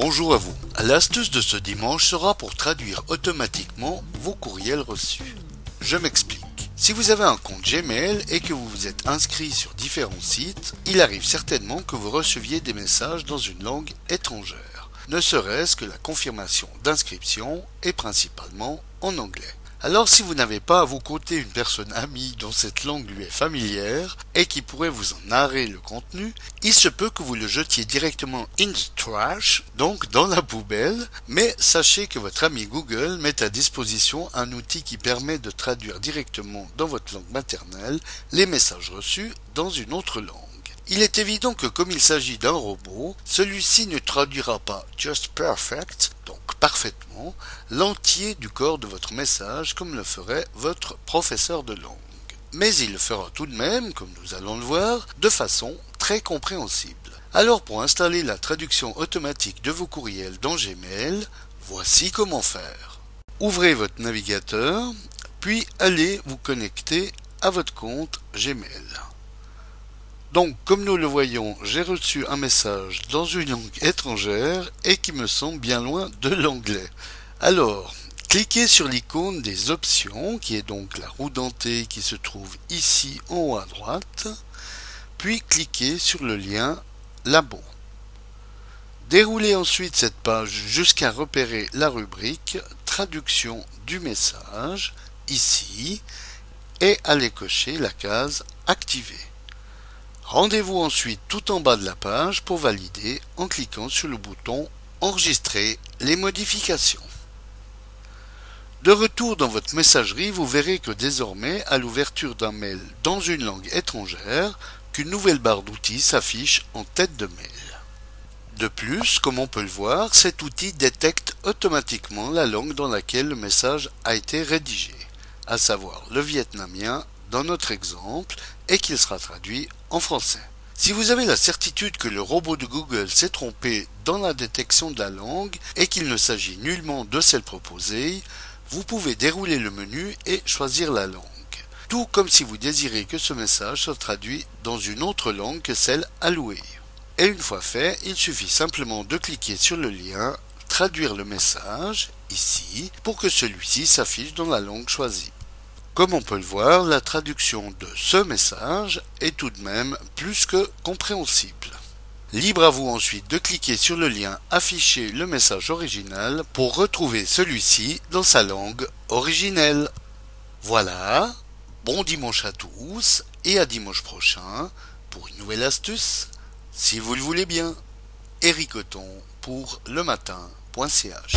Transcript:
Bonjour à vous. L'astuce de ce dimanche sera pour traduire automatiquement vos courriels reçus. Je m'explique. Si vous avez un compte Gmail et que vous vous êtes inscrit sur différents sites, il arrive certainement que vous receviez des messages dans une langue étrangère, ne serait-ce que la confirmation d'inscription est principalement en anglais. Alors si vous n'avez pas à vos côtés une personne amie dont cette langue lui est familière et qui pourrait vous en narrer le contenu, il se peut que vous le jetiez directement in the trash, donc dans la poubelle, mais sachez que votre ami Google met à disposition un outil qui permet de traduire directement dans votre langue maternelle les messages reçus dans une autre langue. Il est évident que comme il s'agit d'un robot, celui-ci ne traduira pas just perfect, donc parfaitement, l'entier du corps de votre message comme le ferait votre professeur de langue. Mais il le fera tout de même, comme nous allons le voir, de façon très compréhensible. Alors pour installer la traduction automatique de vos courriels dans Gmail, voici comment faire. Ouvrez votre navigateur, puis allez vous connecter à votre compte Gmail. Donc, comme nous le voyons, j'ai reçu un message dans une langue étrangère et qui me semble bien loin de l'anglais. Alors, cliquez sur l'icône des options, qui est donc la roue dentée qui se trouve ici en haut à droite, puis cliquez sur le lien Labo. Déroulez ensuite cette page jusqu'à repérer la rubrique Traduction du message, ici, et allez cocher la case Activer. Rendez-vous ensuite tout en bas de la page pour valider en cliquant sur le bouton Enregistrer les modifications. De retour dans votre messagerie, vous verrez que désormais, à l'ouverture d'un mail dans une langue étrangère, qu'une nouvelle barre d'outils s'affiche en tête de mail. De plus, comme on peut le voir, cet outil détecte automatiquement la langue dans laquelle le message a été rédigé, à savoir le vietnamien dans notre exemple et qu'il sera traduit en français. Si vous avez la certitude que le robot de Google s'est trompé dans la détection de la langue et qu'il ne s'agit nullement de celle proposée, vous pouvez dérouler le menu et choisir la langue. Tout comme si vous désirez que ce message soit traduit dans une autre langue que celle allouée. Et une fois fait, il suffit simplement de cliquer sur le lien Traduire le message, ici, pour que celui-ci s'affiche dans la langue choisie. Comme on peut le voir, la traduction de ce message est tout de même plus que compréhensible. Libre à vous ensuite de cliquer sur le lien Afficher le message original pour retrouver celui-ci dans sa langue originelle. Voilà, bon dimanche à tous et à dimanche prochain pour une nouvelle astuce, si vous le voulez bien. Pour le matin.ch